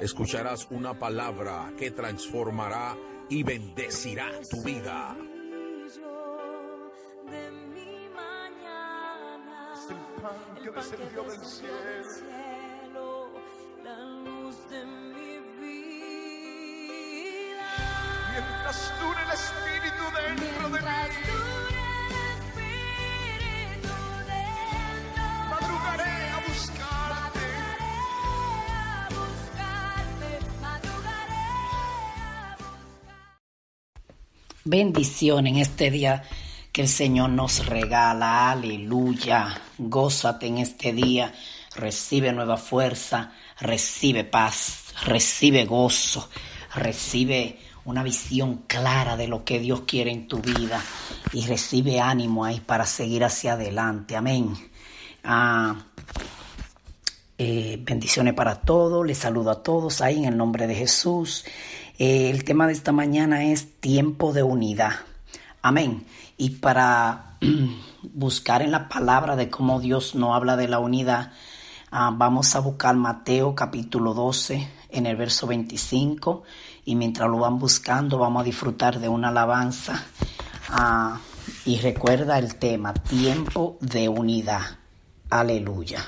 Escucharás una palabra que transformará y bendecirá tu vida. de mi mañana, Es el pan que descendió del cielo. cielo, la luz de mi vida. Mientras dure el Espíritu dentro de mí, Bendición en este día que el Señor nos regala. Aleluya. Gózate en este día. Recibe nueva fuerza. Recibe paz. Recibe gozo. Recibe una visión clara de lo que Dios quiere en tu vida. Y recibe ánimo ahí para seguir hacia adelante. Amén. Ah, eh, bendiciones para todos, les saludo a todos ahí en el nombre de Jesús. Eh, el tema de esta mañana es tiempo de unidad. Amén. Y para buscar en la palabra de cómo Dios no habla de la unidad, ah, vamos a buscar Mateo capítulo 12 en el verso 25 y mientras lo van buscando vamos a disfrutar de una alabanza. Ah, y recuerda el tema, tiempo de unidad. Aleluya.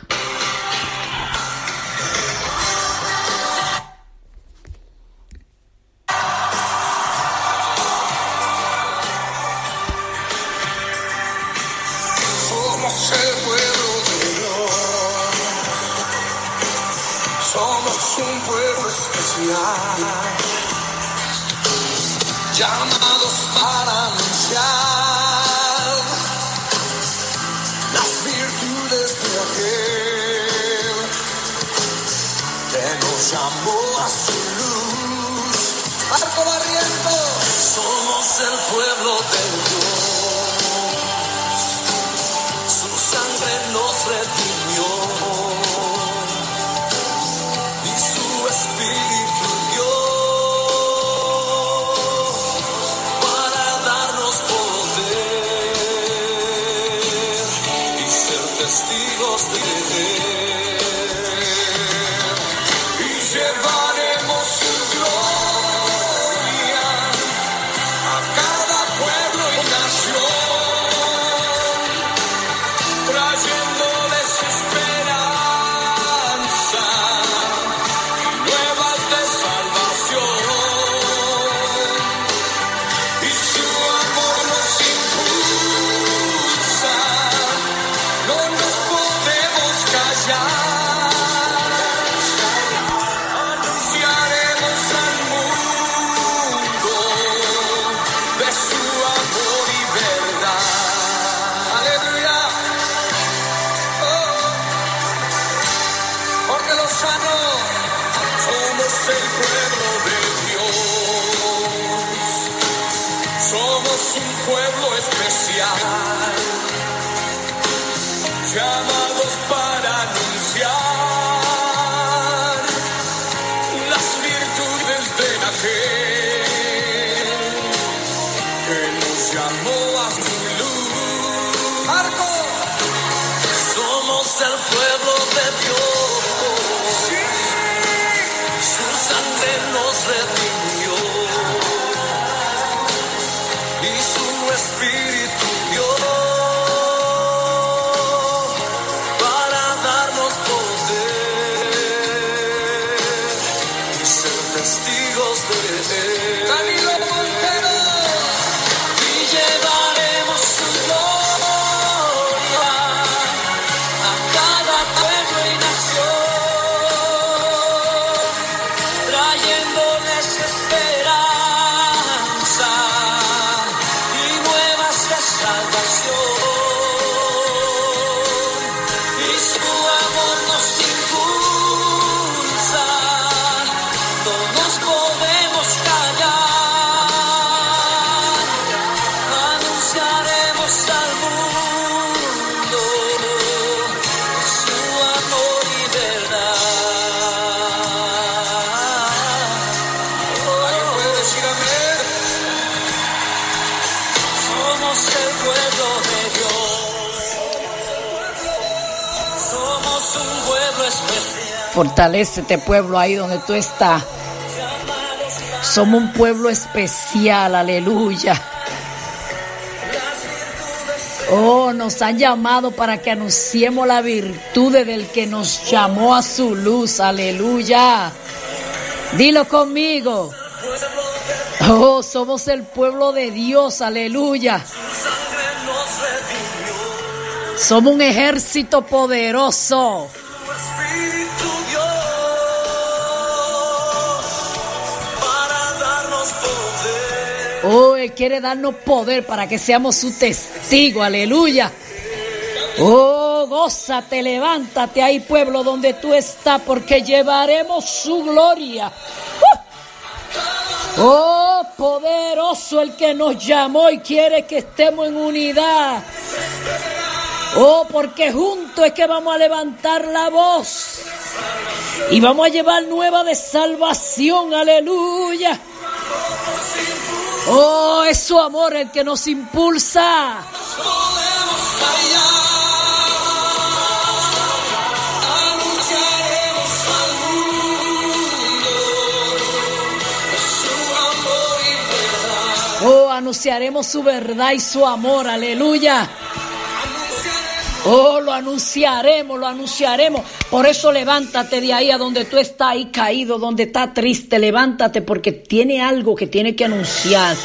El pueblo de Fortalece este pueblo ahí donde tú estás. Somos un pueblo especial, aleluya. Oh, nos han llamado para que anunciemos la virtud del que nos llamó a su luz, aleluya. Dilo conmigo. Oh, somos el pueblo de Dios, aleluya. Somos un ejército poderoso. Oh, Él quiere darnos poder para que seamos su testigo, aleluya. Oh, gózate, levántate ahí, pueblo, donde tú estás, porque llevaremos su gloria. ¡Uh! Oh, poderoso el que nos llamó y quiere que estemos en unidad. Oh, porque juntos es que vamos a levantar la voz. Y vamos a llevar nueva de salvación, aleluya. Oh, es su amor el que nos impulsa. Oh, anunciaremos su verdad y su amor, aleluya. Oh, lo anunciaremos, lo anunciaremos. Por eso levántate de ahí a donde tú estás ahí caído, donde estás triste. Levántate porque tiene algo que tiene que anunciar.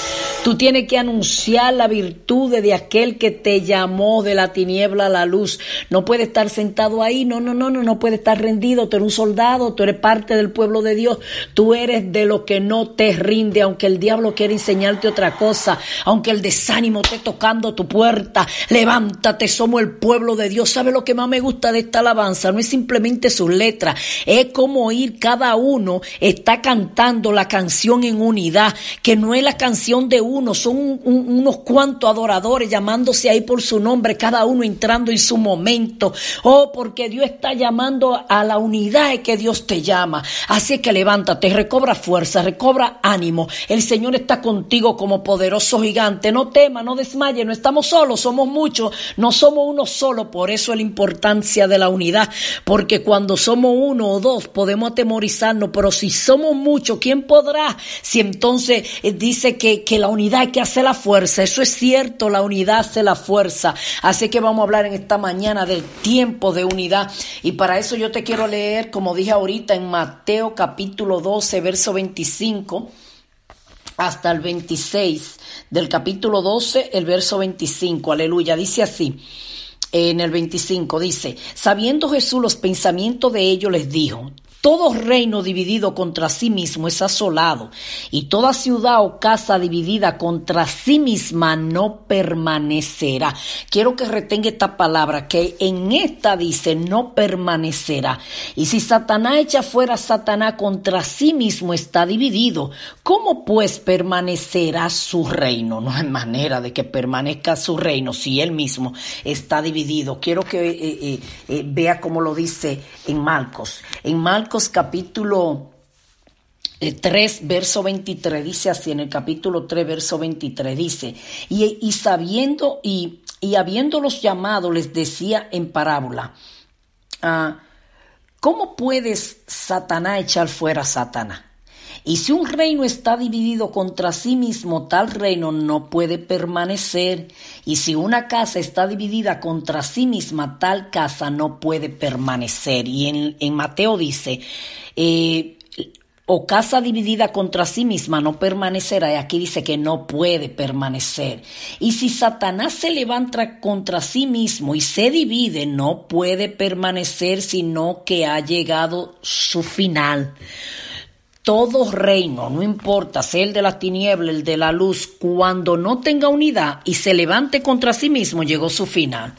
Tú tienes que anunciar la virtud de aquel que te llamó de la tiniebla a la luz. No puede estar sentado ahí. No, no, no, no, no puede estar rendido. Tú eres un soldado, tú eres parte del pueblo de Dios. Tú eres de lo que no te rinde, aunque el diablo quiera enseñarte otra cosa, aunque el desánimo esté tocando tu puerta. Levántate, somos el pueblo de Dios. ¿Sabe lo que más me gusta de esta alabanza? No es simplemente sus letras, es como ir cada uno está cantando la canción en unidad, que no es la canción de uno, son un- un- unos cuantos adoradores llamándose ahí por su nombre, cada uno entrando en su momento. Oh, porque Dios está llamando a la unidad que Dios te llama. Así que levántate, recobra fuerza, recobra ánimo. El Señor está contigo como poderoso gigante. No temas, no desmayes, no estamos solos, somos muchos, no somos uno solo. Por eso es la importancia de la unidad, porque cuando somos uno o dos podemos atemorizarnos, pero si somos muchos, ¿quién podrá? Si entonces eh, dice que, que la unidad hay que hacer la fuerza, eso es cierto, la unidad hace la fuerza. Así que vamos a hablar en esta mañana del tiempo de unidad. Y para eso yo te quiero leer, como dije ahorita, en Mateo capítulo 12, verso 25 hasta el 26 del capítulo 12, el verso 25. Aleluya. Dice así. En el 25 dice, sabiendo Jesús los pensamientos de ellos, les dijo, Todo reino dividido contra sí mismo es asolado, y toda ciudad o casa dividida contra sí misma no permanecerá. Quiero que retenga esta palabra, que en esta dice no permanecerá. Y si Satanás echa fuera a Satanás contra sí mismo está dividido, ¿cómo pues permanecerá su reino? No hay manera de que permanezca su reino si él mismo está dividido. Quiero que eh, eh, eh, vea cómo lo dice en Marcos. En Marcos capítulo 3, verso 23, dice así, en el capítulo 3, verso 23, dice, y, y sabiendo y, y habiéndolos llamado, les decía en parábola, ah, ¿cómo puedes Satanás echar fuera a Satanás? Y si un reino está dividido contra sí mismo, tal reino no puede permanecer. Y si una casa está dividida contra sí misma, tal casa no puede permanecer. Y en, Mateo dice, eh, o casa dividida contra sí misma no permanecerá. Y aquí dice que no puede permanecer. Y si Satanás se levanta contra sí mismo y se divide, no puede permanecer, sino que ha llegado su final todo reino, no importa, sea el de la tiniebla, el de la luz, cuando no tenga unidad y se levante contra sí mismo, llegó su final.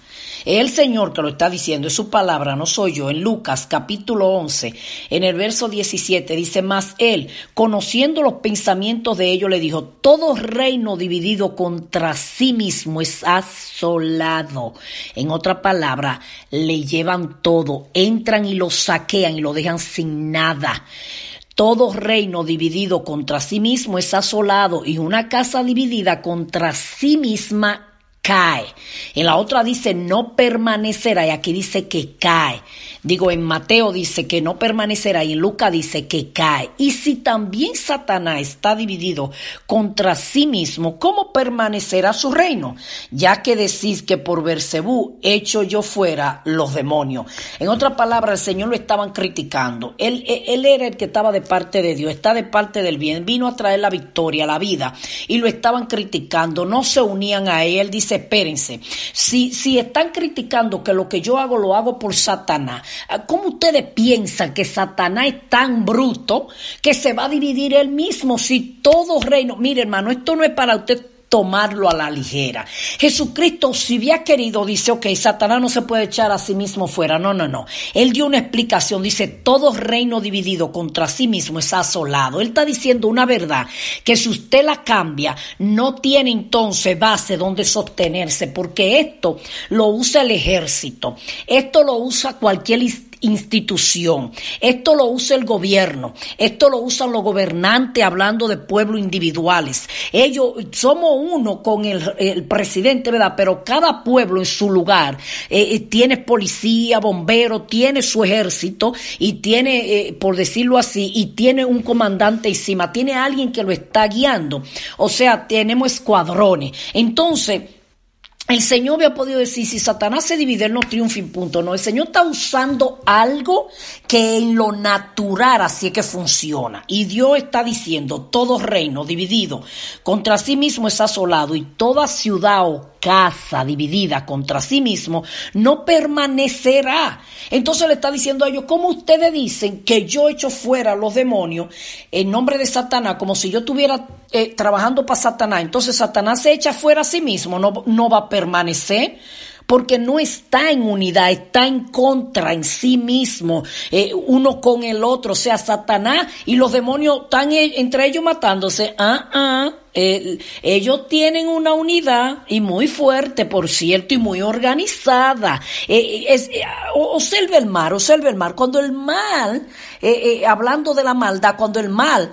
El Señor que lo está diciendo, es su palabra, no soy yo. En Lucas capítulo 11, en el verso 17, dice más él, conociendo los pensamientos de ellos, le dijo, todo reino dividido contra sí mismo es asolado. En otra palabra, le llevan todo, entran y lo saquean y lo dejan sin nada. Todo reino dividido contra sí mismo es asolado y una casa dividida contra sí misma cae. En la otra dice no permanecerá y aquí dice que cae. Digo, en Mateo dice que no permanecerá y en Lucas dice que cae. Y si también Satanás está dividido contra sí mismo, ¿cómo permanecerá su reino? Ya que decís que por Bersebú hecho yo fuera los demonios. En otra palabra, el Señor lo estaban criticando. Él, él era el que estaba de parte de Dios, está de parte del bien, vino a traer la victoria, la vida, y lo estaban criticando. No se unían a él. Dice, espérense, si, si están criticando que lo que yo hago lo hago por Satanás, ¿cómo ustedes piensan que Satanás es tan bruto que se va a dividir él mismo si todo reino, mire hermano, esto no es para usted tomarlo a la ligera. Jesucristo, si había querido, dice, ok, Satanás no se puede echar a sí mismo fuera. No, no, no. Él dio una explicación, dice, todo reino dividido contra sí mismo es asolado. Él está diciendo una verdad, que si usted la cambia, no tiene entonces base donde sostenerse, porque esto lo usa el ejército, esto lo usa cualquier institución. Esto lo usa el gobierno, esto lo usan los gobernantes hablando de pueblos individuales. Ellos somos uno con el, presidente, ¿verdad? Pero cada pueblo en su lugar eh, eh, tiene policía, bombero, tiene su ejército y tiene, eh, por decirlo así, y tiene un comandante encima, tiene alguien que lo está guiando. O sea, tenemos escuadrones. Entonces, el Señor había podido decir, si Satanás se divide, él no triunfa punto. No, el Señor está usando algo que en lo natural así es que funciona. Y Dios está diciendo, todo reino dividido contra sí mismo es asolado y toda ciudad o casa dividida contra sí mismo no permanecerá. Entonces le está diciendo a ellos, ¿cómo ustedes dicen que yo echo fuera a los demonios en nombre de Satanás, como si yo estuviera eh, trabajando para Satanás? Entonces Satanás se echa fuera a sí mismo, no, no va a permanecer porque no está en unidad, está en contra en sí mismo, eh, uno con el otro, o sea, Satanás y los demonios están entre ellos matándose. Ah, ah. ellos tienen una unidad y muy fuerte, por cierto, y muy organizada. Eh, es, eh, observe el mar, observe el mar. Cuando el mal, hablando de la maldad, cuando el mal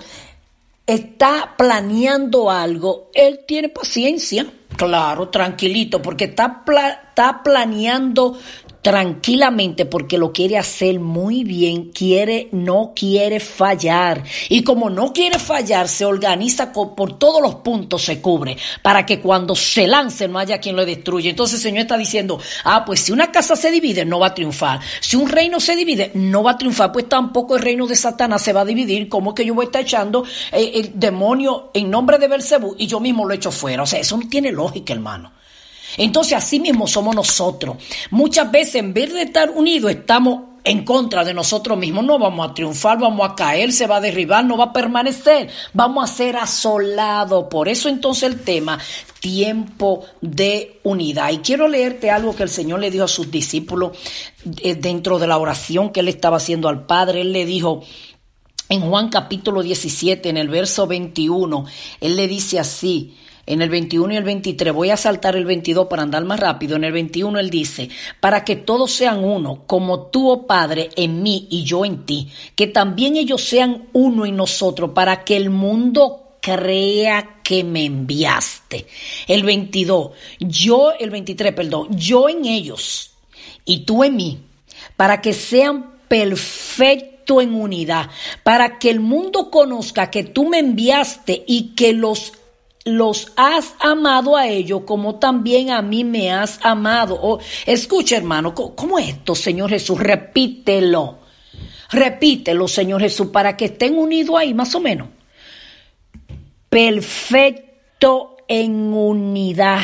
está planeando algo, él tiene paciencia. Claro, tranquilito, porque está, está planeando tranquilamente porque lo quiere hacer muy bien, quiere, no quiere fallar. Y como no quiere fallar, se organiza por todos los puntos, se cubre, para que cuando se lance no haya quien lo destruya. Entonces el Señor está diciendo, ah, pues si una casa se divide, no va a triunfar. Si un reino se divide, no va a triunfar, pues tampoco el reino de Satanás se va a dividir. ¿Cómo es que yo voy a estar echando eh, el demonio en nombre de Belcebú y yo mismo lo echo fuera? O sea, eso no tiene lógica, hermano. Entonces así mismo somos nosotros. Muchas veces en vez de estar unidos estamos en contra de nosotros mismos, no vamos a triunfar, vamos a caer, se va a derribar, no va a permanecer, vamos a ser asolados. Por eso entonces el tema, tiempo de unidad. Y quiero leerte algo que el Señor le dijo a sus discípulos eh, dentro de la oración que él estaba haciendo al Padre. Él le dijo, en Juan capítulo 17, en el verso 21, él le dice así, en el 21 y el 23, voy a saltar el 22 para andar más rápido, en el 21 él dice, para que todos sean uno, como tú, oh Padre, en mí y yo en ti, que también ellos sean uno en nosotros, para que el mundo crea que me enviaste. El 22, yo, el 23, perdón, yo en ellos y tú en mí, para que sean perfectos en unidad, para que el mundo conozca que tú me enviaste y que los los has amado a ellos como también a mí me has amado. Oh, escucha, hermano, ¿cómo es esto, Señor Jesús? Repítelo. Repítelo, Señor Jesús, para que estén unidos ahí, más o menos. Perfecto en unidad.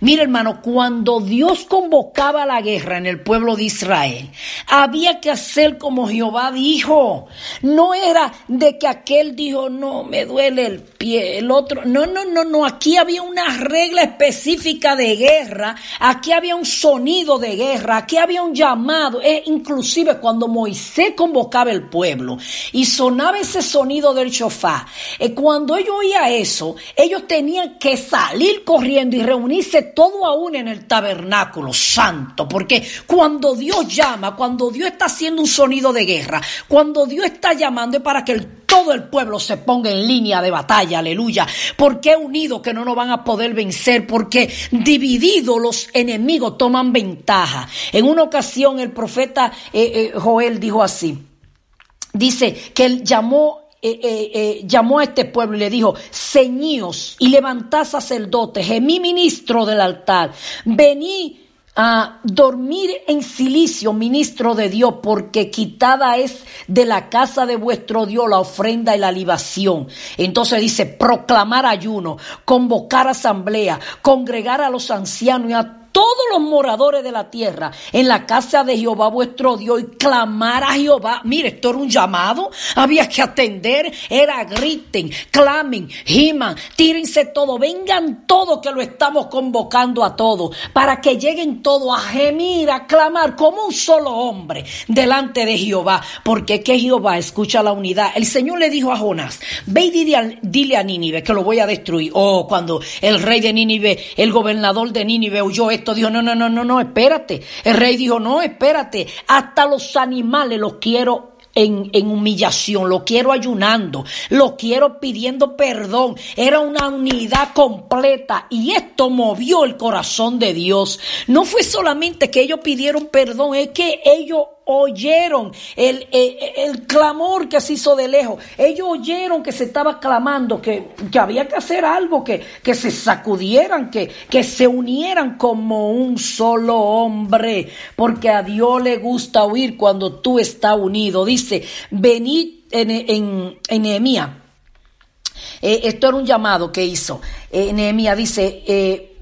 Mira, hermano, cuando Dios convocaba la guerra en el pueblo de Israel, había que hacer como Jehová dijo. No era de que aquel dijo, no, me duele el pie, el otro. No, no, no, no. Aquí había una regla específica de guerra. Aquí había un sonido de guerra. Aquí había un llamado. E inclusive cuando Moisés convocaba el pueblo y sonaba ese sonido del chofá, eh, cuando ellos oían eso, ellos tenían que salir corriendo y reunirse todo aún en el tabernáculo santo, porque cuando Dios llama, cuando Dios está haciendo un sonido de guerra, cuando Dios está llamando es para que todo el pueblo se ponga en línea de batalla, aleluya, porque unidos que no nos van a poder vencer, porque divididos los enemigos toman ventaja. En una ocasión el profeta eh, eh, Joel dijo así, dice que él llamó eh, eh, eh, llamó a este pueblo y le dijo, ceñíos y levantad sacerdotes, mi ministro del altar, vení a dormir en silicio, ministro de Dios, porque quitada es de la casa de vuestro Dios la ofrenda y la libación. Entonces dice, proclamar ayuno, convocar asamblea, congregar a los ancianos y a todos los moradores de la tierra en la casa de Jehová vuestro Dios y clamar a Jehová. Mire, esto era un llamado, había que atender, era griten, clamen, giman, tírense todo, vengan todos que lo estamos convocando a todos, para que lleguen todos a gemir, a clamar como un solo hombre delante de Jehová, porque que Jehová escucha la unidad. El Señor le dijo a Jonás, ve y dile, dile a Nínive que lo voy a destruir. Oh, cuando el rey de Nínive, el gobernador de Nínive oyó dijo, no, no, no, no, no, espérate. El rey dijo, no, espérate. Hasta los animales los quiero en, en, humillación, lo quiero ayunando, lo quiero pidiendo perdón. Era una unidad completa y esto movió el corazón de Dios. No fue solamente que ellos pidieron perdón, es que ellos oyeron el, el, clamor que se hizo de lejos. Ellos oyeron que se estaba clamando, que, que había que hacer algo, que, que se sacudieran, que, que se unieran como un solo hombre, porque a Dios le gusta oír cuando tú estás unido. Dice, venid en, en, en Nehemías. Eh, esto era un llamado que hizo. Eh, Nehemías dice, eh,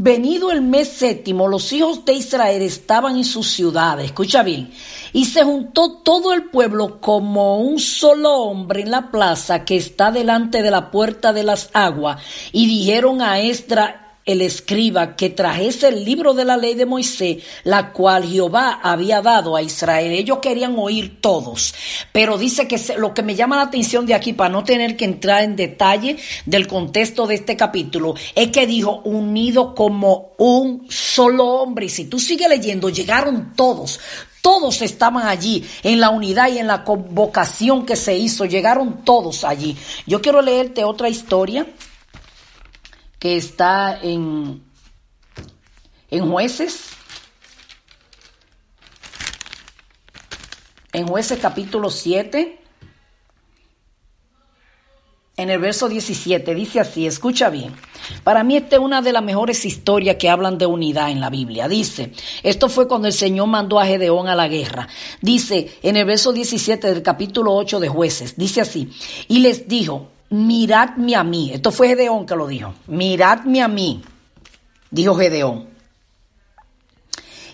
Venido el mes séptimo, los hijos de Israel estaban en sus ciudades, escucha bien, y se juntó todo el pueblo como un solo hombre en la plaza que está delante de la puerta de las aguas, y dijeron a Esdra el escriba que trajese el libro de la ley de Moisés, la cual Jehová había dado a Israel. Ellos querían oír todos, pero dice que lo que me llama la atención de aquí, para no tener que entrar en detalle del contexto de este capítulo, es que dijo unido como un solo hombre. Y si tú sigues leyendo, llegaron todos, todos estaban allí en la unidad y en la convocación que se hizo, llegaron todos allí. Yo quiero leerte otra historia que está en, en jueces. En jueces capítulo 7, en el verso 17, dice así, escucha bien. Para mí esta es una de las mejores historias que hablan de unidad en la Biblia. Dice, esto fue cuando el Señor mandó a Gedeón a la guerra. Dice en el verso 17 del capítulo 8 de jueces, dice así, y les dijo, miradme a mí. Esto fue Gedeón que lo dijo. Miradme a mí, dijo Gedeón.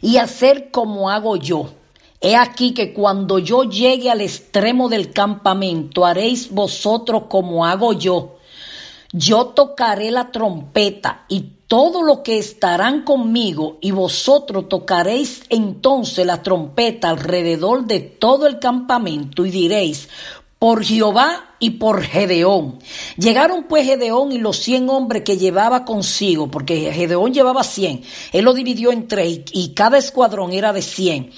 Y hacer como hago yo. He aquí que cuando yo llegue al extremo del campamento, haréis vosotros como hago yo. Yo tocaré la trompeta y todo lo que estarán conmigo y vosotros tocaréis entonces la trompeta alrededor de todo el campamento y diréis, por Jehová y por Gedeón. Llegaron pues Gedeón y los cien hombres que llevaba consigo, porque Gedeón llevaba cien. Él lo dividió en tres y cada escuadrón era de cien.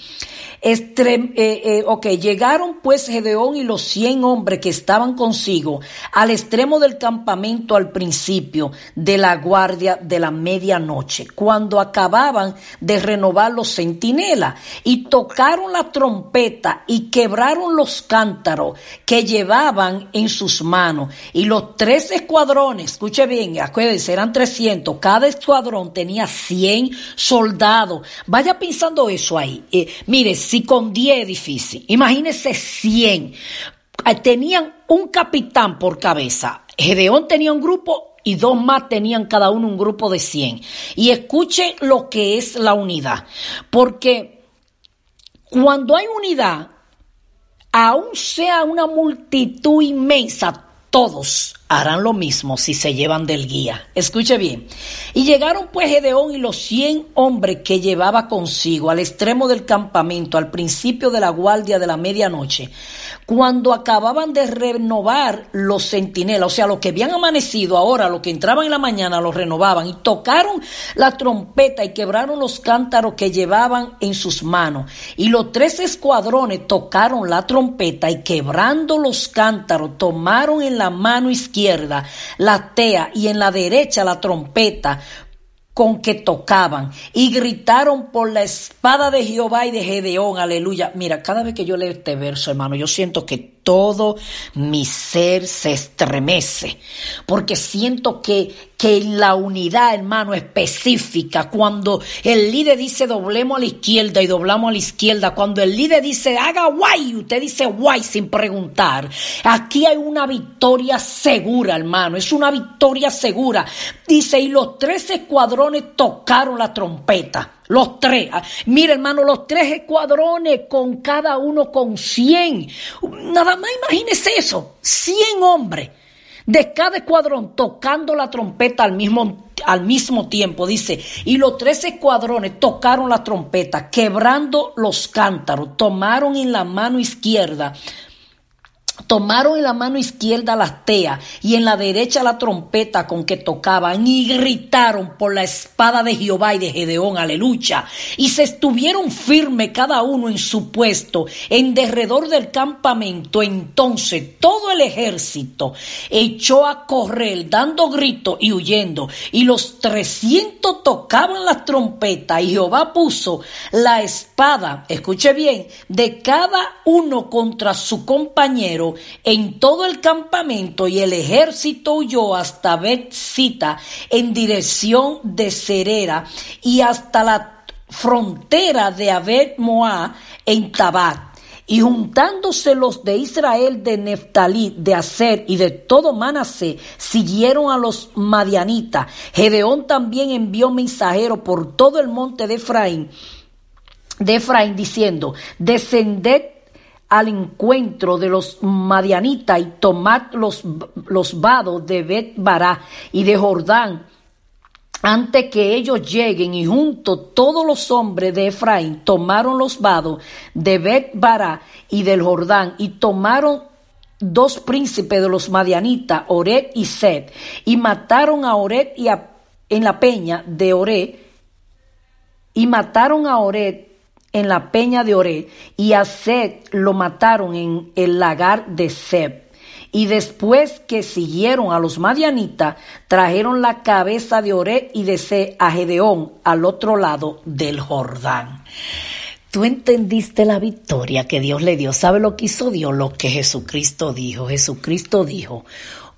Eh, eh, ok, llegaron pues Gedeón y los cien hombres que estaban consigo al extremo del campamento al principio de la guardia de la medianoche, cuando acababan de renovar los centinelas, y tocaron la trompeta y quebraron los cántaros que llevaban en sus manos. Y los tres escuadrones, escuche bien, acuérdense, eran 300, cada escuadrón tenía 100 soldados. Vaya pensando eso ahí. Eh, mire, con 10 es difícil, imagínese 100. Eh, tenían un capitán por cabeza. Gedeón tenía un grupo y dos más tenían cada uno un grupo de 100. Y escuche lo que es la unidad. Porque cuando hay unidad, aun sea una multitud inmensa, todos harán lo mismo si se llevan del guía. Escuche bien. Y llegaron pues Gedeón y los cien hombres que llevaba consigo al extremo del campamento, al principio de la guardia de la medianoche, cuando acababan de renovar los centinelas, o sea, los que habían amanecido ahora, los que entraban en la mañana, los renovaban y tocaron la trompeta y quebraron los cántaros que llevaban en sus manos. Y los tres escuadrones tocaron la trompeta y quebrando los cántaros, tomaron en la mano izquierda la tea y en la derecha la trompeta con que tocaban y gritaron por la espada de Jehová y de Gedeón, aleluya. Mira, cada vez que yo leo este verso, hermano, yo siento que todo mi ser se estremece, porque siento que, que la unidad, hermano, específica, cuando el líder dice doblemos a la izquierda y doblamos a la izquierda, cuando el líder dice haga guay, usted dice guay sin preguntar, aquí hay una victoria segura, hermano, es una victoria segura. Dice, y los tres escuadrones tocaron la trompeta. Los tres. Mira, hermano, los tres escuadrones con cada uno con 100. Nada más imagínese eso. 100 hombres de cada escuadrón tocando la trompeta al mismo, al mismo tiempo. Dice, y los tres escuadrones tocaron la trompeta, quebrando los cántaros, tomaron en la mano izquierda Tomaron en la mano izquierda las teas y en la derecha la trompeta con que tocaban y gritaron por la espada de Jehová y de Gedeón, aleluya. Y se estuvieron firmes cada uno en su puesto en derredor del campamento. Entonces todo el ejército echó a correr dando gritos y huyendo. Y los trescientos tocaban las trompetas y Jehová puso la espada, escuche bien, de cada uno contra su compañero en todo el campamento y el ejército huyó hasta Betzita en dirección de Cerera y hasta la frontera de Abed Moab en Tabat. Y juntándose los de Israel de Neftalí, de Aser y de todo Manasé, siguieron a los madianitas. Gedeón también envió mensajeros por todo el monte de Efraín, de Efraín diciendo, descended al encuentro de los madianitas y tomad los, los vados de Bet Bará y de Jordán antes que ellos lleguen y junto todos los hombres de Efraín tomaron los vados de Bet Bará y del Jordán y tomaron dos príncipes de los madianitas, Oret y Sed, y mataron a Oret y a, en la peña de Oret, y mataron a Oret en la peña de Oré y a Sed lo mataron en el lagar de Seb. Y después que siguieron a los madianitas, trajeron la cabeza de Oré y de Sed a Gedeón al otro lado del Jordán. Tú entendiste la victoria que Dios le dio. ¿Sabe lo que hizo Dios? Lo que Jesucristo dijo. Jesucristo dijo,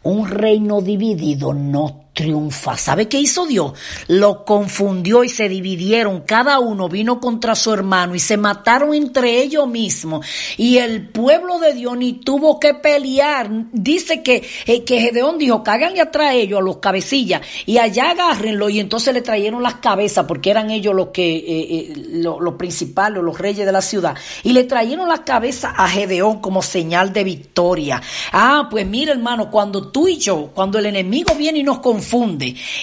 un reino dividido no triunfa. ¿Sabe qué hizo Dios? Lo confundió y se dividieron. Cada uno vino contra su hermano y se mataron entre ellos mismos. Y el pueblo de Dios ni tuvo que pelear. Dice que, eh, que Gedeón dijo, cáganle atrás a ellos, a los cabecillas, y allá agárrenlo. Y entonces le trajeron las cabezas, porque eran ellos los que, eh, eh, los principales, los reyes de la ciudad. Y le trajeron las cabezas a Gedeón como señal de victoria. Ah, pues mira hermano, cuando tú y yo, cuando el enemigo viene y nos confunde,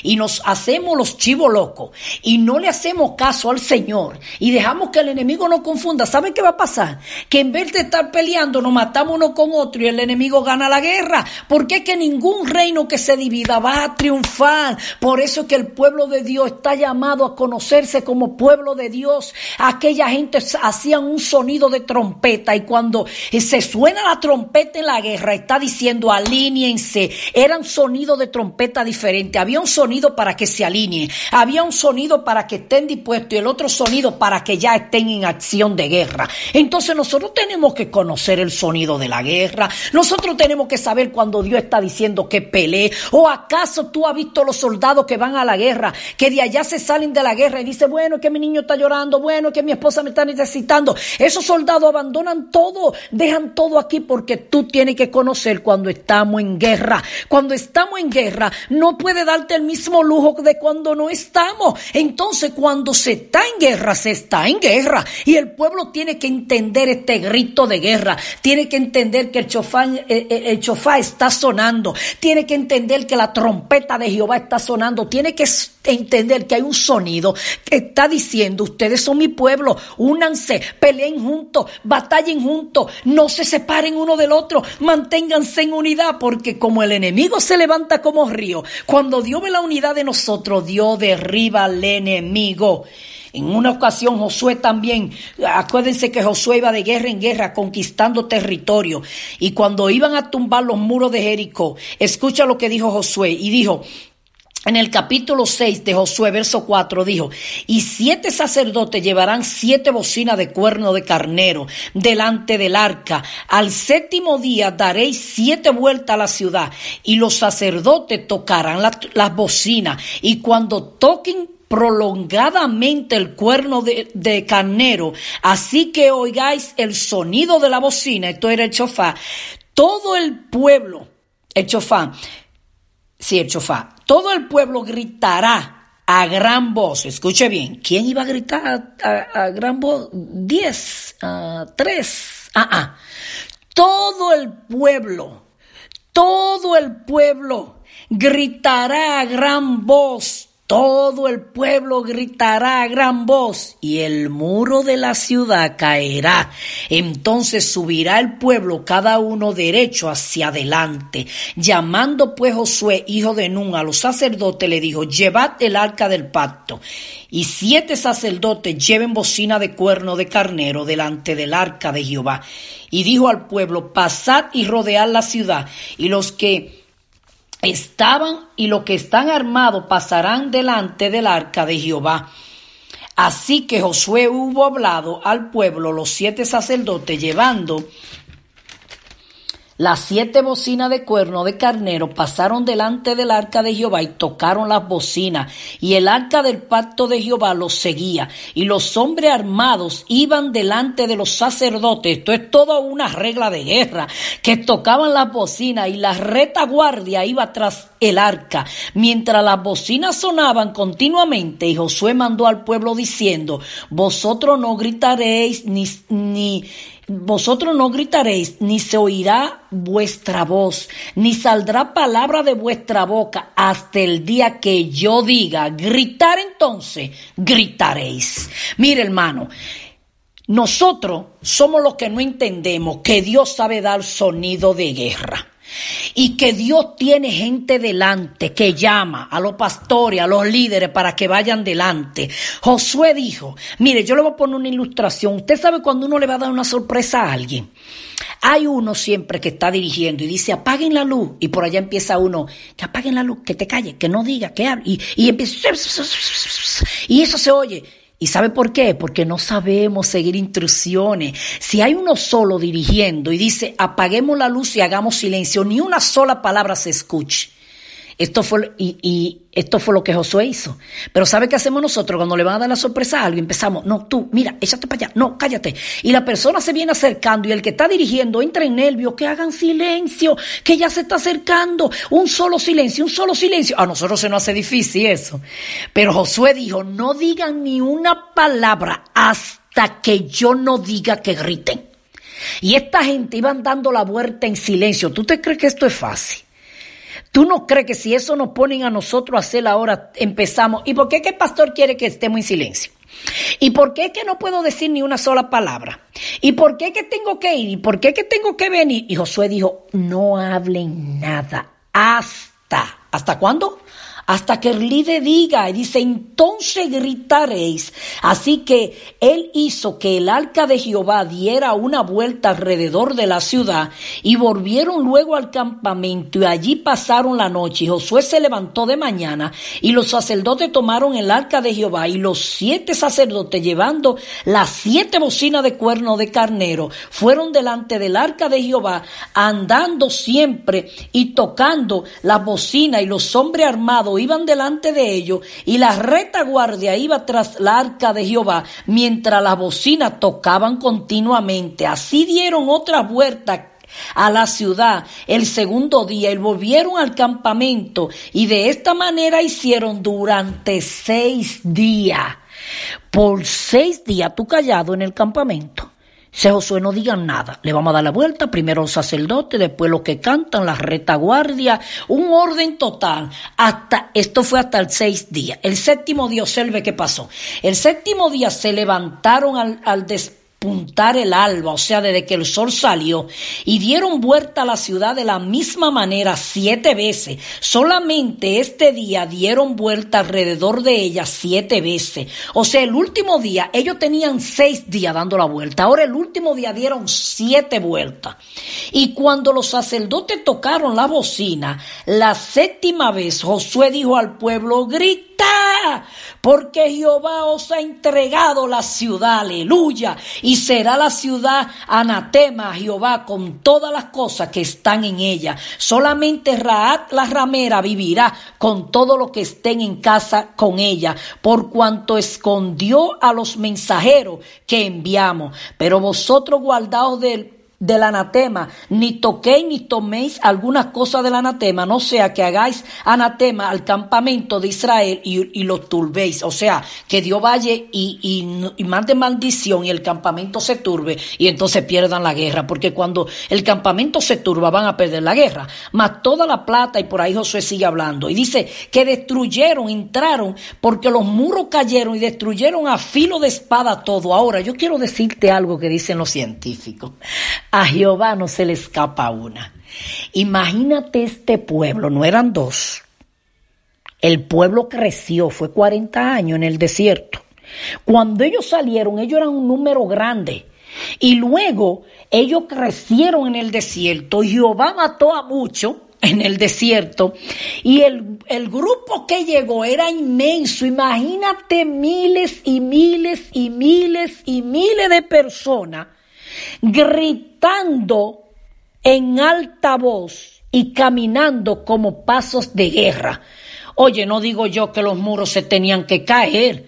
y nos hacemos los chivos locos y no le hacemos caso al Señor y dejamos que el enemigo nos confunda, ¿sabe qué va a pasar? Que en vez de estar peleando nos matamos uno con otro y el enemigo gana la guerra, porque es que ningún reino que se divida va a triunfar. Por eso es que el pueblo de Dios está llamado a conocerse como pueblo de Dios. Aquella gente hacían un sonido de trompeta y cuando se suena la trompeta en la guerra está diciendo alíñense. Eran sonidos de trompeta había un sonido para que se alinee, había un sonido para que estén dispuestos y el otro sonido para que ya estén en acción de guerra. Entonces nosotros tenemos que conocer el sonido de la guerra. Nosotros tenemos que saber cuando Dios está diciendo que pelee. ¿O acaso tú has visto los soldados que van a la guerra, que de allá se salen de la guerra y dicen, bueno, que mi niño está llorando, bueno, que mi esposa me está necesitando? Esos soldados abandonan todo, dejan todo aquí porque tú tienes que conocer cuando estamos en guerra. Cuando estamos en guerra, no puede darte el mismo lujo de cuando no estamos. Entonces, cuando se está en guerra, se está en guerra. Y el pueblo tiene que entender este grito de guerra. Tiene que entender que el chofá, eh, eh, el chofá está sonando. Tiene que entender que la trompeta de Jehová está sonando. Tiene que entender que hay un sonido que está diciendo, ustedes son mi pueblo, únanse, peleen juntos, batallen juntos, no se separen uno del otro, manténganse en unidad, porque como el enemigo se levanta como río, cuando Dios ve la unidad de nosotros, Dios derriba al enemigo. En una ocasión Josué también, acuérdense que Josué iba de guerra en guerra conquistando territorio. Y cuando iban a tumbar los muros de Jericó, escucha lo que dijo Josué y dijo, en el capítulo 6 de Josué, verso 4, dijo, y siete sacerdotes llevarán siete bocinas de cuerno de carnero delante del arca. Al séptimo día daréis siete vueltas a la ciudad y los sacerdotes tocarán las bocinas y cuando toquen prolongadamente el cuerno de, carnero, así que oigáis el sonido de la bocina, esto era el chofá, todo el pueblo, el chofá, sí, el chofá, todo el pueblo gritará a gran voz. Escuche bien, ¿quién iba a gritar a, gran voz? Diez, tres. Ah, ah. Todo el pueblo, todo el pueblo gritará a gran voz todo el pueblo gritará a gran voz y el muro de la ciudad caerá. Entonces subirá el pueblo cada uno derecho hacia adelante. Llamando pues Josué, hijo de Nun, a los sacerdotes, le dijo, llevad el arca del pacto. Y siete sacerdotes lleven bocina de cuerno de carnero delante del arca de Jehová. Y dijo al pueblo, pasad y rodead la ciudad. Y los que estaban y los que están armados pasarán delante del arca de Jehová. Así que Josué hubo hablado al pueblo, los siete sacerdotes, llevando las siete bocinas de cuerno de carnero pasaron delante del arca de Jehová y tocaron las bocinas, y el arca del pacto de Jehová los seguía, y los hombres armados iban delante de los sacerdotes. Esto es toda una regla de guerra, que tocaban las bocinas y la retaguardia iba tras el arca, mientras las bocinas sonaban continuamente, y Josué mandó al pueblo diciendo, vosotros no gritaréis ni, ni vosotros no gritaréis, ni se oirá vuestra voz, ni saldrá palabra de vuestra boca hasta el día que yo diga, gritar entonces, gritaréis. Mire hermano, nosotros somos los que no entendemos que Dios sabe dar sonido de guerra y que Dios tiene gente delante que llama a los pastores, a los líderes para que vayan delante. Josué dijo, mire, yo le voy a poner una ilustración. Usted sabe cuando uno le va a dar una sorpresa a alguien. Hay uno siempre que está dirigiendo y dice, apaguen la luz. Y por allá empieza uno, que apaguen la luz, que te calle, que no diga, que hable. Y, y empieza, y eso se oye. ¿Y sabe por qué? Porque no sabemos seguir instrucciones. Si hay uno solo dirigiendo y dice apaguemos la luz y hagamos silencio, ni una sola palabra se escuche. Esto fue, y, y, esto fue lo que Josué hizo. Pero ¿sabe qué hacemos nosotros cuando le van a dar la sorpresa a algo? Empezamos, no, tú, mira, échate para allá, no, cállate. Y la persona se viene acercando y el que está dirigiendo entra en nervio, que hagan silencio, que ya se está acercando. Un solo silencio, un solo silencio. A nosotros se nos hace difícil eso. Pero Josué dijo, no digan ni una palabra hasta que yo no diga que griten. Y esta gente iban dando la vuelta en silencio. ¿Tú te crees que esto es fácil? ¿Tú no crees que si eso nos ponen a nosotros a hacer ahora, empezamos? ¿Y por qué que el pastor quiere que estemos en silencio? ¿Y por qué que no puedo decir ni una sola palabra? ¿Y por qué que tengo que ir? ¿Y por qué que tengo que venir? Y Josué dijo, no hablen nada hasta. ¿Hasta cuándo? Hasta que el líder diga, y dice, entonces gritaréis. Así que él hizo que el arca de Jehová diera una vuelta alrededor de la ciudad y volvieron luego al campamento y allí pasaron la noche. Y Josué se levantó de mañana y los sacerdotes tomaron el arca de Jehová y los siete sacerdotes llevando las siete bocinas de cuerno de carnero fueron delante del arca de Jehová andando siempre y tocando la bocina y los hombres armados iban delante de ellos y la retaguardia iba tras la arca de Jehová mientras las bocinas tocaban continuamente. Así dieron otra vuelta a la ciudad el segundo día y volvieron al campamento y de esta manera hicieron durante seis días. Por seis días tú callado en el campamento. Se Josué no digan nada. Le vamos a dar la vuelta, primero los sacerdotes, después los que cantan, la retaguardia, un orden total. Hasta, esto fue hasta el seis día. El séptimo día, observe qué pasó. El séptimo día se levantaron al, al el alba, o sea, desde que el sol salió, y dieron vuelta a la ciudad de la misma manera siete veces. Solamente este día dieron vuelta alrededor de ella siete veces. O sea, el último día, ellos tenían seis días dando la vuelta. Ahora el último día dieron siete vueltas. Y cuando los sacerdotes tocaron la bocina, la séptima vez Josué dijo al pueblo, grita, porque Jehová os ha entregado la ciudad, aleluya, y será la ciudad anatema a Jehová con todas las cosas que están en ella. Solamente Raat la ramera vivirá con todo lo que estén en casa con ella, por cuanto escondió a los mensajeros que enviamos. Pero vosotros guardaos del del anatema, ni toquéis ni toméis alguna cosa del anatema, no sea que hagáis anatema al campamento de Israel y, lo turbéis, o sea, que Dios vaya y, y, mande maldición y el campamento se turbe y entonces pierdan la guerra, porque cuando el campamento se turba van a perder la guerra, más toda la plata y por ahí Josué sigue hablando y dice que destruyeron, entraron porque los muros cayeron y destruyeron a filo de espada todo. Ahora, yo quiero decirte algo que dicen los científicos. A Jehová no se le escapa una. Imagínate este pueblo, no eran dos. El pueblo creció, fue 40 años en el desierto. Cuando ellos salieron, ellos eran un número grande. Y luego ellos crecieron en el desierto. Jehová mató a muchos en el desierto. Y el, el, grupo que llegó era inmenso. Imagínate miles y miles y miles y miles de personas gritando en alta voz y caminando como pasos de guerra. Oye, no digo yo que los muros se tenían que caer.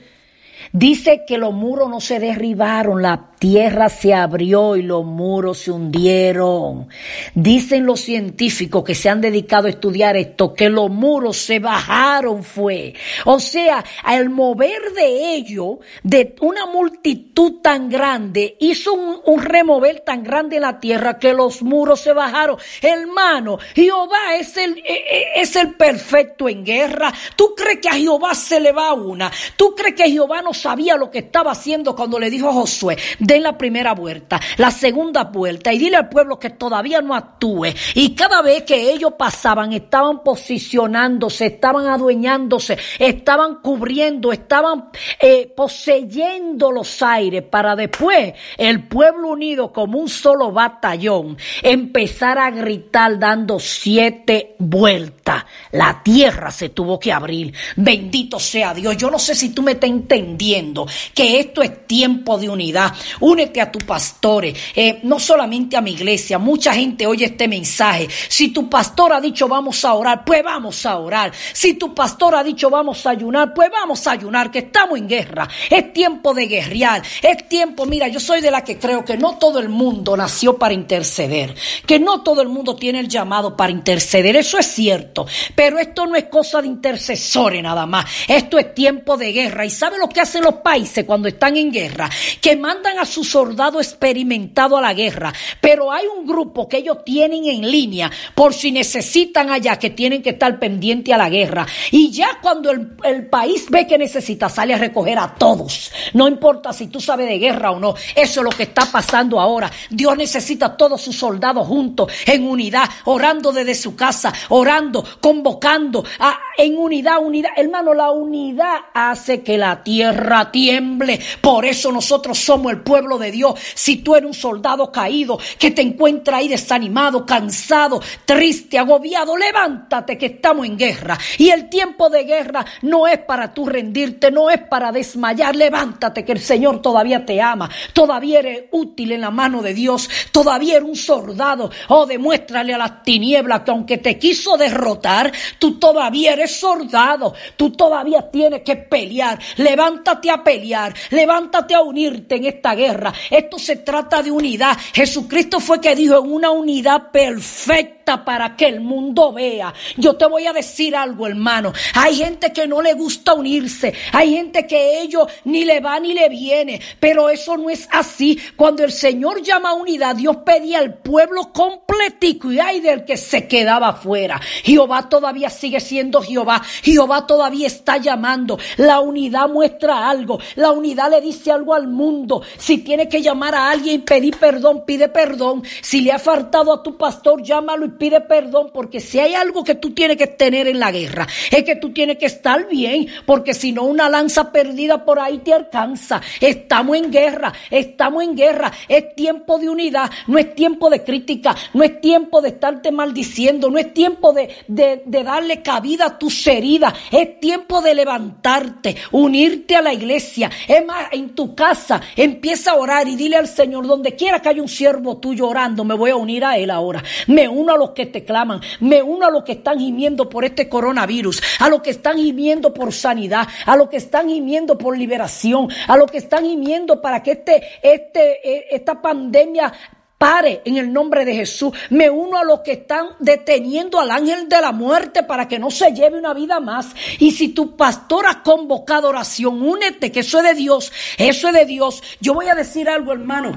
Dice que los muros no se derribaron, la tierra se abrió y los muros se hundieron. Dicen los científicos que se han dedicado a estudiar esto, que los muros se bajaron fue. O sea, al mover de ello, de una multitud tan grande, hizo un, remover tan grande en la tierra que los muros se bajaron. Hermano, Jehová es el, e, e, es el perfecto en guerra. ¿Tú crees que a Jehová se le va una? ¿Tú crees que Jehová no sabía lo que estaba haciendo cuando le dijo a Josué? Den la primera vuelta, la segunda vuelta y dile al pueblo que todavía no actúe. Y cada vez que ellos pasaban, estaban posicionándose, estaban adueñándose, estaban cubriendo, estaban eh, poseyendo los aires para después el pueblo unido como un solo batallón empezar a gritar dando siete vueltas. La tierra se tuvo que abrir. Bendito sea Dios. Yo no sé si tú me estás entendiendo que esto es tiempo de unidad. Únete a tu pastores, eh, no solamente a mi iglesia, mucha gente oye este mensaje. Si tu pastor ha dicho vamos a orar, pues vamos a orar. Si tu pastor ha dicho vamos a ayunar, pues vamos a ayunar, que estamos en guerra. Es tiempo de guerrear, es tiempo, mira, yo soy de la que creo que no todo el mundo nació para interceder, que no todo el mundo tiene el llamado para interceder, eso es cierto, pero esto no es cosa de intercesores nada más, esto es tiempo de guerra. ¿Y sabe lo que hacen los países cuando están en guerra? Que mandan a su soldado experimentado a la guerra, pero hay un grupo que ellos tienen en línea por si necesitan allá, que tienen que estar pendiente a la guerra. Y ya cuando el, el país ve que necesita, sale a recoger a todos. No importa si tú sabes de guerra o no, eso es lo que está pasando ahora. Dios necesita a todos sus soldados juntos, en unidad, orando desde su casa, orando, convocando, a, en unidad, unidad. Hermano, la unidad hace que la tierra tiemble. Por eso nosotros somos el pueblo de Dios. Si tú eres un soldado caído, que te encuentra ahí desanimado, cansado, triste, agobiado, levántate que estamos en guerra. Y el tiempo de guerra no es para tú rendirte, no es para desmayar. Levántate que el Señor todavía te ama, todavía eres útil en la mano de Dios, todavía eres un soldado. Oh, demuéstrale a las tinieblas que aunque te quiso derrotar, tú todavía eres soldado, tú todavía tienes que pelear. Levántate a pelear, levántate a unirte en esta guerra. Esto se trata de unidad. Jesucristo fue que dijo en una unidad perfecta para que el mundo vea. Yo te voy a decir algo, hermano. Hay gente que no le gusta unirse. Hay gente que ellos ni le va ni le viene. Pero eso no es así. Cuando el Señor llama a unidad, Dios pedía al pueblo completico y hay del que se quedaba afuera. Jehová todavía sigue siendo Jehová. Jehová todavía está llamando. La unidad muestra algo. La unidad le dice algo al mundo. Si tiene que llamar a alguien y pedir perdón, pide perdón. Si le ha faltado a tu pastor, llámalo y pide perdón. Porque si hay algo que tú tienes que tener en la guerra, es que tú tienes que estar bien. Porque si no, una lanza perdida por ahí te alcanza. Estamos en guerra, estamos en guerra. Es tiempo de unidad, no es tiempo de crítica, no es tiempo de estarte maldiciendo, no es tiempo de, de darle cabida a tus heridas. Es tiempo de levantarte, unirte a la iglesia. Es más, en tu casa, empieza a orar y dile al Señor, donde quiera que haya un siervo tuyo orando, me voy a unir a él ahora. Me uno a los que te claman, me uno a los que están gimiendo por este coronavirus, a los que están gimiendo por sanidad, a los que están gimiendo por liberación, a los que están gimiendo para que este, este, eh, esta pandemia pare en el nombre de Jesús. Me uno a los que están deteniendo al ángel de la muerte para que no se lleve una vida más. Y si tu pastor ha convocado oración, únete, que eso es de Dios, eso es de Dios. Yo voy a decir algo, hermano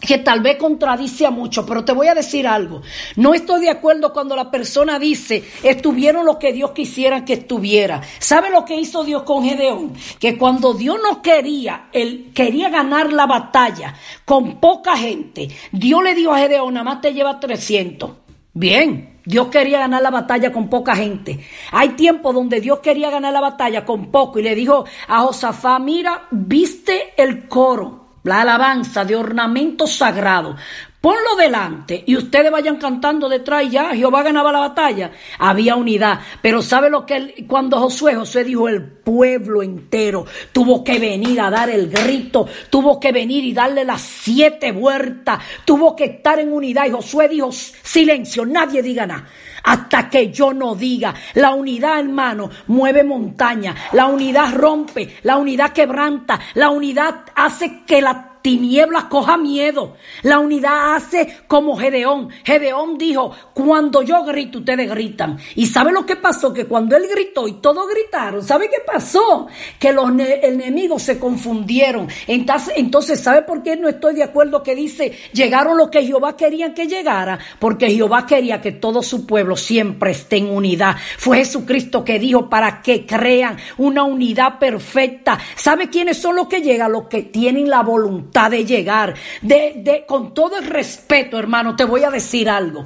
que tal vez contradice a mucho, pero te voy a decir algo. No estoy de acuerdo cuando la persona dice, estuvieron lo que Dios quisiera que estuviera. ¿Sabe lo que hizo Dios con Gedeón? Que cuando Dios no quería, él quería ganar la batalla con poca gente, Dios le dijo a Gedeón, nada más te lleva 300. Bien, Dios quería ganar la batalla con poca gente. Hay tiempo donde Dios quería ganar la batalla con poco y le dijo a Josafá, mira, viste el coro la alabanza de ornamento sagrado. Ponlo delante y ustedes vayan cantando detrás y ya Jehová ganaba la batalla. Había unidad, pero ¿sabe lo que cuando Josué, Josué dijo el pueblo entero tuvo que venir a dar el grito, tuvo que venir y darle las siete vueltas, tuvo que estar en unidad y Josué dijo silencio, nadie diga nada hasta que yo no diga. La unidad, hermano, mueve montaña. La unidad rompe. La unidad quebranta. La unidad hace que la tinieblas coja miedo. La unidad hace como Gedeón. Gedeón dijo, cuando yo grito, ustedes gritan. ¿Y sabe lo que pasó? Que cuando él gritó y todos gritaron, ¿sabe qué pasó? Que los enemigos se confundieron. Entonces, ¿sabe por qué no estoy de acuerdo que dice, llegaron los que Jehová quería que llegara? Porque Jehová quería que todo su pueblo siempre esté en unidad. Fue Jesucristo que dijo para que crean una unidad perfecta. ¿Sabe quiénes son los que llegan? Los que tienen la voluntad de llegar. De, de, con todo el respeto, hermano, te voy a decir algo.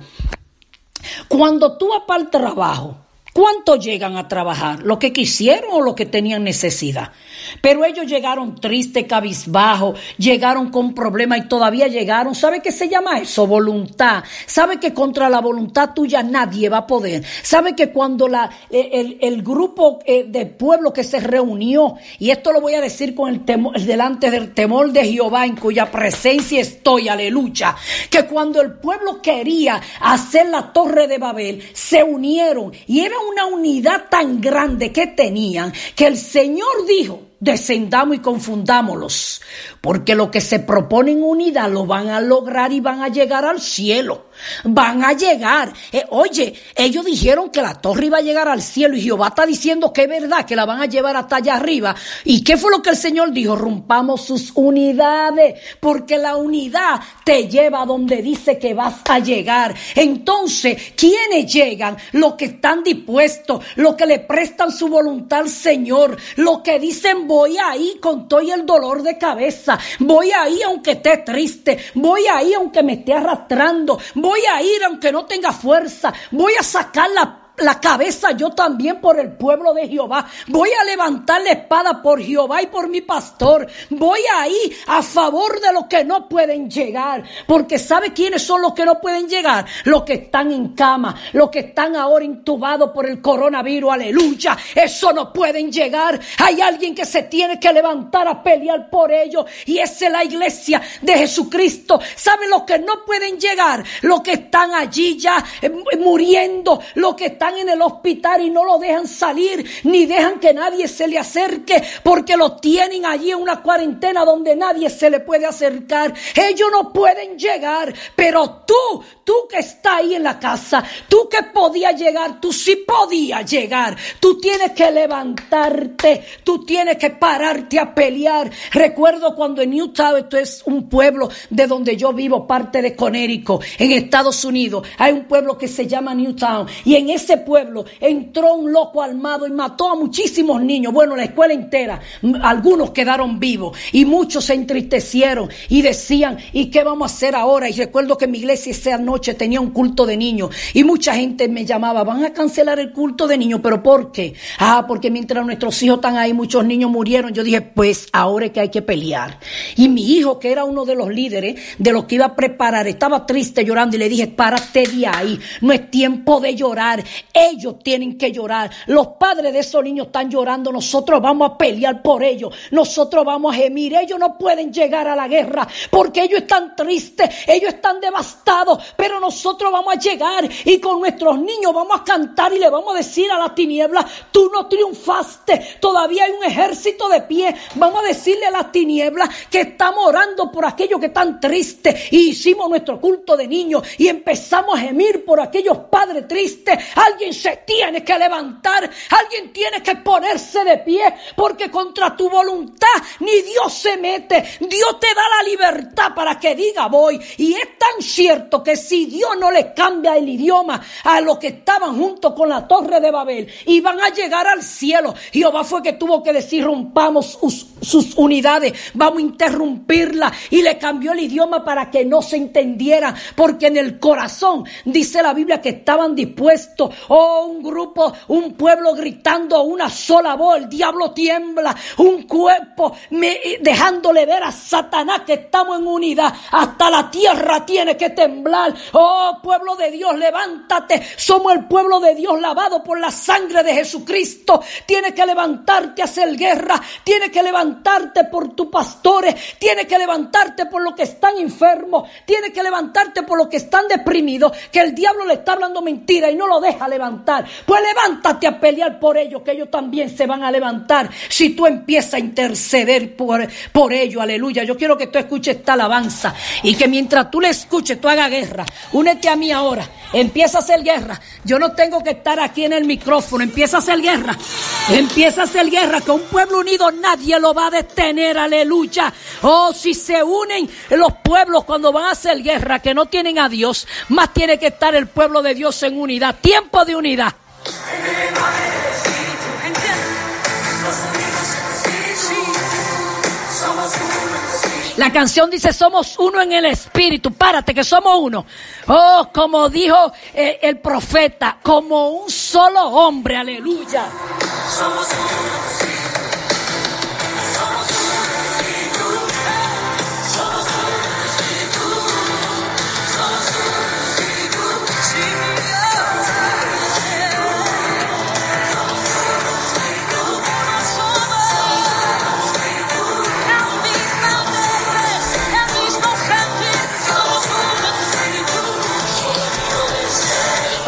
Cuando tú vas para el trabajo, ¿Cuántos llegan a trabajar? ¿Lo que quisieron o lo que tenían necesidad? Pero ellos llegaron tristes, cabizbajo, llegaron con problemas y todavía llegaron. ¿Sabe qué se llama eso? Voluntad. ¿Sabe que contra la voluntad tuya nadie va a poder? ¿Sabe que cuando la, eh, el, grupo eh, de pueblo que se reunió, y esto lo voy a decir con el temor, delante del temor de Jehová en cuya presencia estoy, aleluya, que cuando el pueblo quería hacer la torre de Babel, se unieron y era una unidad tan grande que tenían que el Señor dijo, descendamos y confundámoslos, porque lo que se propone en unidad lo van a lograr y van a llegar al cielo. Van a llegar. Eh, oye, ellos dijeron que la torre iba a llegar al cielo y Jehová está diciendo que es verdad, que la van a llevar hasta allá arriba. ¿Y qué fue lo que el Señor dijo? Rompamos sus unidades, porque la unidad te lleva a donde dice que vas a llegar. Entonces, ¿quiénes llegan? Los que están dispuestos, los que le prestan su voluntad al Señor, los que dicen voy ahí con todo el dolor de cabeza, voy ahí aunque esté triste, voy ahí aunque me esté arrastrando, voy a ir aunque no tenga fuerza, voy a sacar la la cabeza yo también por el pueblo de Jehová. Voy a levantar la espada por Jehová y por mi pastor. Voy ahí a favor de los que no pueden llegar. Porque ¿sabe quiénes son los que no pueden llegar? Los que están en cama, los que están ahora intubados por el coronavirus. Aleluya. Eso no pueden llegar. Hay alguien que se tiene que levantar a pelear por ellos. Y esa es la iglesia de Jesucristo. ¿Sabe los que no pueden llegar? Los que están allí ya eh, muriendo. Los que están en el hospital y no lo dejan salir, ni dejan que nadie se le acerque, porque lo tienen allí en una cuarentena donde nadie se le puede acercar. Ellos no pueden llegar, pero tú, tú que estás ahí en la casa, tú que podías llegar, tú sí podías llegar. Tú tienes que levantarte, tú tienes que pararte a pelear. Recuerdo cuando en Utah, esto es un pueblo de donde yo vivo, parte de Conérico, en Estados Unidos, hay un pueblo que se llama Newtown y en ese pueblo entró un loco armado y mató a muchísimos niños. Bueno, la escuela entera. Algunos quedaron vivos y muchos se entristecieron y decían, ¿y qué vamos a hacer ahora? Y recuerdo que mi iglesia esa noche tenía un culto de niños y mucha gente me llamaba, van a cancelar el culto de niños, pero ¿por qué? Ah, porque mientras nuestros hijos están ahí, muchos niños murieron. Yo dije, pues ahora es que hay que pelear. Y mi hijo, que era uno de los líderes de los que iba a preparar, estaba triste llorando y le dije, párate de ahí, no es tiempo de llorar. Ellos tienen que llorar. Los padres de esos niños están llorando. Nosotros vamos a pelear por ellos. Nosotros vamos a gemir. Ellos no pueden llegar a la guerra porque ellos están tristes. Ellos están devastados. Pero nosotros vamos a llegar y con nuestros niños vamos a cantar y le vamos a decir a la tiniebla, tú no triunfaste. Todavía hay un ejército de pie. Vamos a decirle a las tinieblas que estamos orando por aquellos que están tristes. Y hicimos nuestro culto de niños y empezamos a gemir por aquellos padres tristes. Alguien se tiene que levantar, alguien tiene que ponerse de pie, porque contra tu voluntad ni Dios se mete. Dios te da la libertad para que diga voy. Y es tan cierto que si Dios no le cambia el idioma a los que estaban junto con la torre de Babel, iban a llegar al cielo. Jehová fue que tuvo que decir rompamos sus unidades, vamos a interrumpirla. Y le cambió el idioma para que no se entendiera, porque en el corazón dice la Biblia que estaban dispuestos Oh, un grupo, un pueblo gritando una sola voz. El diablo tiembla. Un cuerpo dejándole ver a Satanás que estamos en unidad. Hasta la tierra tiene que temblar. Oh, pueblo de Dios, levántate. Somos el pueblo de Dios lavado por la sangre de Jesucristo. Tienes que levantarte a hacer guerra. Tienes que levantarte por tus pastores. Tienes que levantarte por los que están enfermos. Tienes que levantarte por los que están deprimidos. Que el diablo le está hablando mentira y no lo deja levantar. Pues levántate a pelear por ellos, que ellos también se van a levantar. Si tú empiezas a interceder por, por ellos, aleluya. Yo quiero que tú escuches esta alabanza y que mientras tú le escuches, tú hagas guerra. Únete a mí ahora. Empieza a hacer guerra. Yo no tengo que estar aquí en el micrófono. Empieza a hacer guerra. Empieza a hacer guerra. Que un pueblo unido nadie lo va a detener. Aleluya. Oh, si se unen los pueblos cuando van a hacer guerra que no tienen a Dios, más tiene que estar el pueblo de Dios en unidad. Tiempo de unidad. La canción dice, somos uno en el espíritu. Párate, que somos uno. Oh, como dijo eh, el profeta, como un solo hombre, aleluya.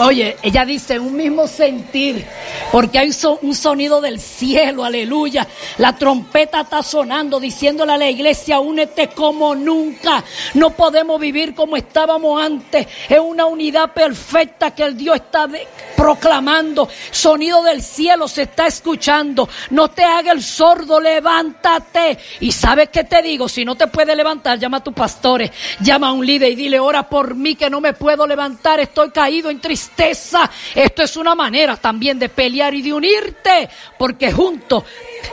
Oye, ella dice un mismo sentir, porque hay un sonido del cielo, aleluya. La trompeta está sonando, diciéndole a la iglesia, únete como nunca. No podemos vivir como estábamos antes. Es una unidad perfecta que el Dios está proclamando. Sonido del cielo se está escuchando. No te haga el sordo, levántate. Y sabes qué te digo, si no te puedes levantar, llama a tus pastores, llama a un líder y dile, ora por mí que no me puedo levantar, estoy caído en tristeza. Esto es una manera también de pelear y de unirte, porque juntos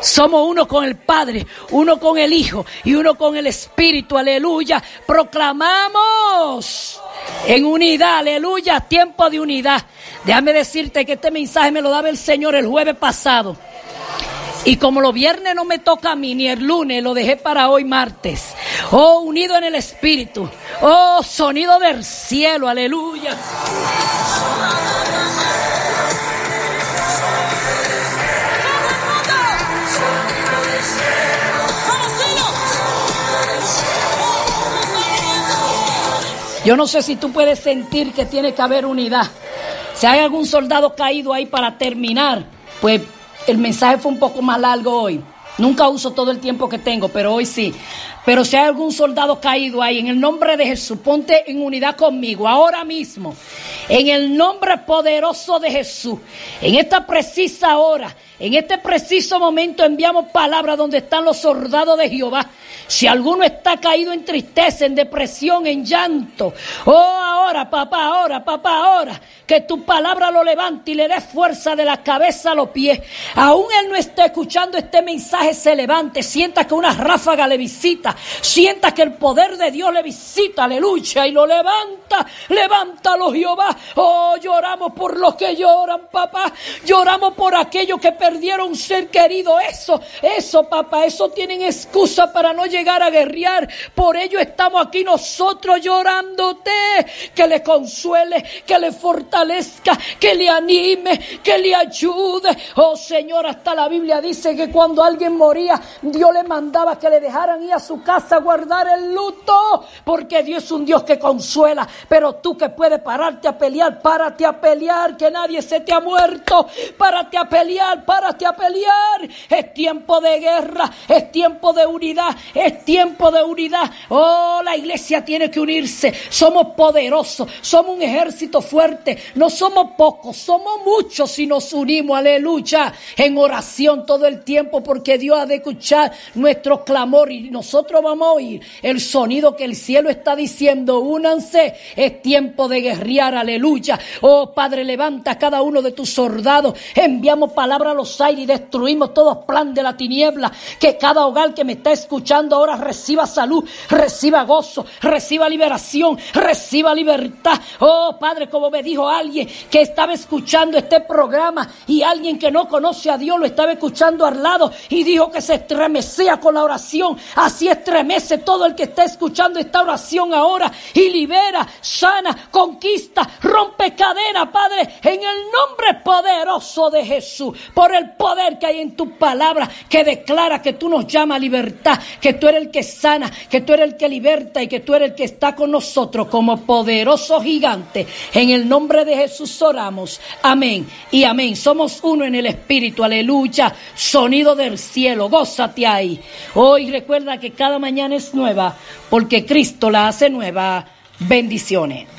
somos uno con el Padre, uno con el Hijo y uno con el Espíritu, aleluya. Proclamamos en unidad, aleluya, tiempo de unidad. Déjame decirte que este mensaje me lo daba el Señor el jueves pasado. Y como los viernes no me toca a mí, ni el lunes, lo dejé para hoy martes. Oh, unido en el Espíritu. Oh, sonido del cielo, aleluya. Yo no sé si tú puedes sentir que tiene que haber unidad. Si hay algún soldado caído ahí para terminar, pues el mensaje fue un poco más largo hoy. Nunca uso todo el tiempo que tengo, pero hoy sí. Pero si hay algún soldado caído ahí, en el nombre de Jesús, ponte en unidad conmigo, ahora mismo. En el nombre poderoso de Jesús. En esta precisa hora, en este preciso momento enviamos palabras donde están los soldados de Jehová. Si alguno está caído en tristeza, en depresión, en llanto, oh ahora, papá, ahora, papá, ahora, que tu palabra lo levante y le dé fuerza de la cabeza a los pies. Aún él no está escuchando este mensaje, se levante, sienta que una ráfaga le visita, sienta que el poder de Dios le visita, aleluya, y lo levanta, levántalo Jehová. Oh, lloramos por los que lloran, papá, lloramos por aquellos que perdieron ser querido, eso, eso, papá, eso tienen excusa para no llegar a guerrear. Por ello estamos aquí nosotros llorándote. Que le consuele, que le fortalezca, que le anime, que le ayude. Oh Señor, hasta la Biblia dice que cuando alguien moría, Dios le mandaba que le dejaran ir a su casa a guardar el luto. Porque Dios es un Dios que consuela. Pero tú que puedes pararte a pelear, párate a pelear, que nadie se te ha muerto. Párate a pelear, párate a pelear. Es tiempo de guerra, es tiempo de unidad, es tiempo de unidad. Oh, la iglesia tiene que unirse. Somos poderosos, somos un ejército fuerte. No somos pocos, somos muchos si nos unimos, aleluya, en oración todo el tiempo, porque Dios ha de escuchar nuestro clamor y nosotros vamos a oír el sonido que el cielo está diciendo. Únanse, es tiempo de guerrear, aleluya. Oh Padre, levanta a cada uno de tus soldados. Enviamos palabra a los aires y destruimos todo plan de la tiniebla. Que cada hogar que me está escuchando ahora reciba salud, reciba gozo, reciba liberación, reciba libertad. Oh Padre, como me dijo alguien que estaba escuchando este programa y alguien que no conoce a Dios lo estaba escuchando al lado y dijo que se estremecía con la oración. Así estremece todo el que está escuchando esta oración ahora y libera, sana, conquista, rompe cadena, Padre, en el nombre poderoso de Jesús, por el poder que hay en tu palabra que declara que tú nos llamas a libertad, que tú eres el que sana, que tú eres el que liberta y que tú eres el que está con nosotros como poderoso gigante. En el nombre de Jesús oramos. Amén y amén. Somos uno en el Espíritu. Aleluya. Sonido del cielo. Gózate ahí. Hoy recuerda que cada mañana es nueva porque Cristo la hace nueva. Bendiciones.